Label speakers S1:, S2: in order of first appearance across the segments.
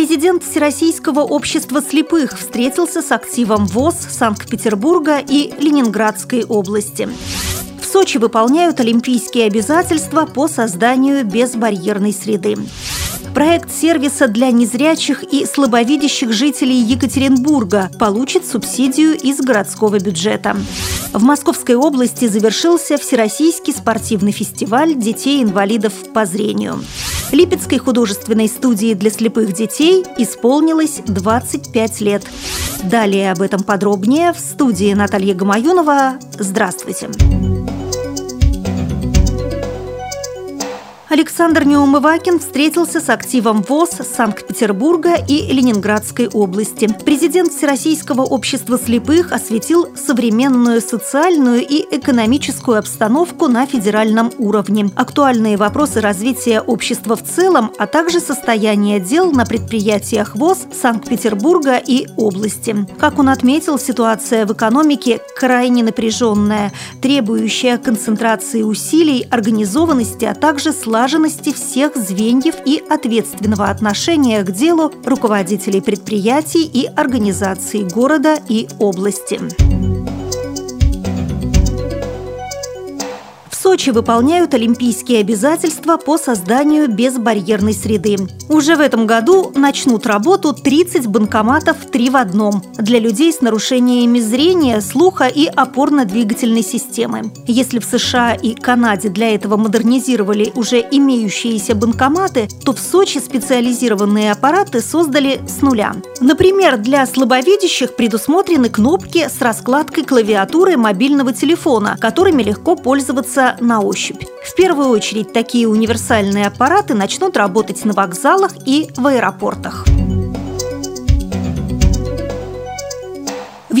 S1: Президент Всероссийского общества слепых встретился с активом ВОЗ Санкт-Петербурга и Ленинградской области. В Сочи выполняют олимпийские обязательства по созданию безбарьерной среды. Проект сервиса для незрячих и слабовидящих жителей Екатеринбурга получит субсидию из городского бюджета. В Московской области завершился Всероссийский спортивный фестиваль детей-инвалидов по зрению. Липецкой художественной студии для слепых детей исполнилось 25 лет. Далее об этом подробнее в студии Наталья Гамаюнова. Здравствуйте! Здравствуйте! Александр Неумывакин встретился с активом ВОЗ Санкт-Петербурга и Ленинградской области. Президент Всероссийского общества слепых осветил современную социальную и экономическую обстановку на федеральном уровне, актуальные вопросы развития общества в целом, а также состояние дел на предприятиях ВОЗ Санкт-Петербурга и области. Как он отметил, ситуация в экономике крайне напряженная, требующая концентрации усилий, организованности, а также слаженности слаженности всех звеньев и ответственного отношения к делу руководителей предприятий и организаций города и области. Сочи выполняют олимпийские обязательства по созданию безбарьерной среды. Уже в этом году начнут работу 30 банкоматов «три в одном» для людей с нарушениями зрения, слуха и опорно-двигательной системы. Если в США и Канаде для этого модернизировали уже имеющиеся банкоматы, то в Сочи специализированные аппараты создали с нуля. Например, для слабовидящих предусмотрены кнопки с раскладкой клавиатуры мобильного телефона, которыми легко пользоваться на ощупь. В первую очередь такие универсальные аппараты начнут работать на вокзалах и в аэропортах.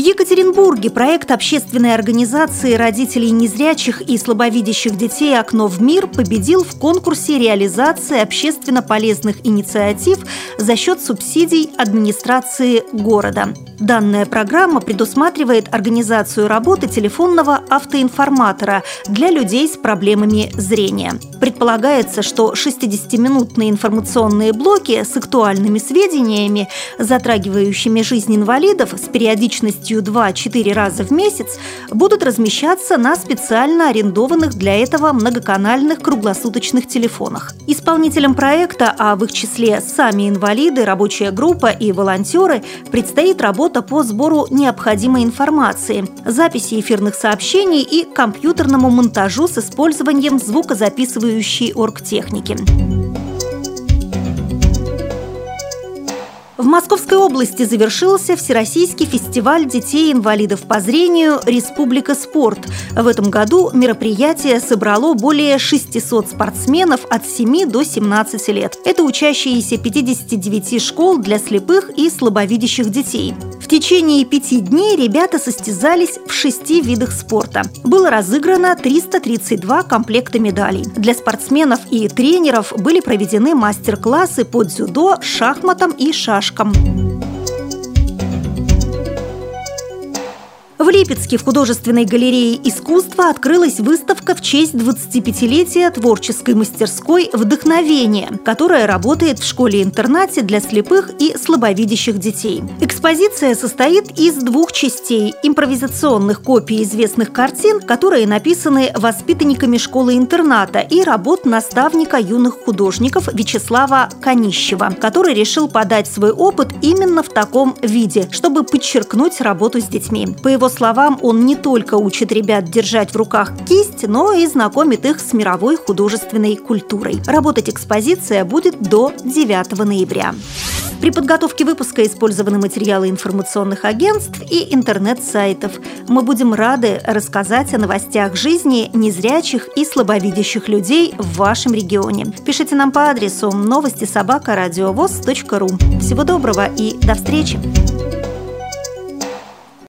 S1: Екатеринбурге проект общественной организации родителей незрячих и слабовидящих детей «Окно в мир» победил в конкурсе реализации общественно полезных инициатив за счет субсидий администрации города. Данная программа предусматривает организацию работы телефонного автоинформатора для людей с проблемами зрения. Предполагается, что 60-минутные информационные блоки с актуальными сведениями, затрагивающими жизнь инвалидов с периодичностью 2-4 раза в месяц, будут размещаться на специально арендованных для этого многоканальных круглосуточных телефонах. Исполнителям проекта, а в их числе сами инвалиды, рабочая группа и волонтеры, предстоит работа по сбору необходимой информации, записи эфирных сообщений и компьютерному монтажу с использованием звукозаписывающей оргтехники. В Московской области завершился Всероссийский фестиваль детей-инвалидов по зрению «Республика спорт». В этом году мероприятие собрало более 600 спортсменов от 7 до 17 лет. Это учащиеся 59 школ для слепых и слабовидящих детей. Течение пяти дней ребята состязались в шести видах спорта. Было разыграно 332 комплекта медалей. Для спортсменов и тренеров были проведены мастер-классы по дзюдо, шахматам и шашкам В Липецке в художественной галерее искусства открылась выставка в честь 25-летия творческой мастерской «Вдохновение», которая работает в школе-интернате для слепых и слабовидящих детей. Экспозиция состоит из двух частей – импровизационных копий известных картин, которые написаны воспитанниками школы-интерната, и работ наставника юных художников Вячеслава Конищева, который решил подать свой опыт именно в таком виде, чтобы подчеркнуть работу с детьми. По его словам, он не только учит ребят держать в руках кисть, но и знакомит их с мировой художественной культурой. Работать экспозиция будет до 9 ноября. При подготовке выпуска использованы материалы информационных агентств и интернет-сайтов. Мы будем рады рассказать о новостях жизни незрячих и слабовидящих людей в вашем регионе. Пишите нам по адресу новости собака ру. Всего доброго и до встречи!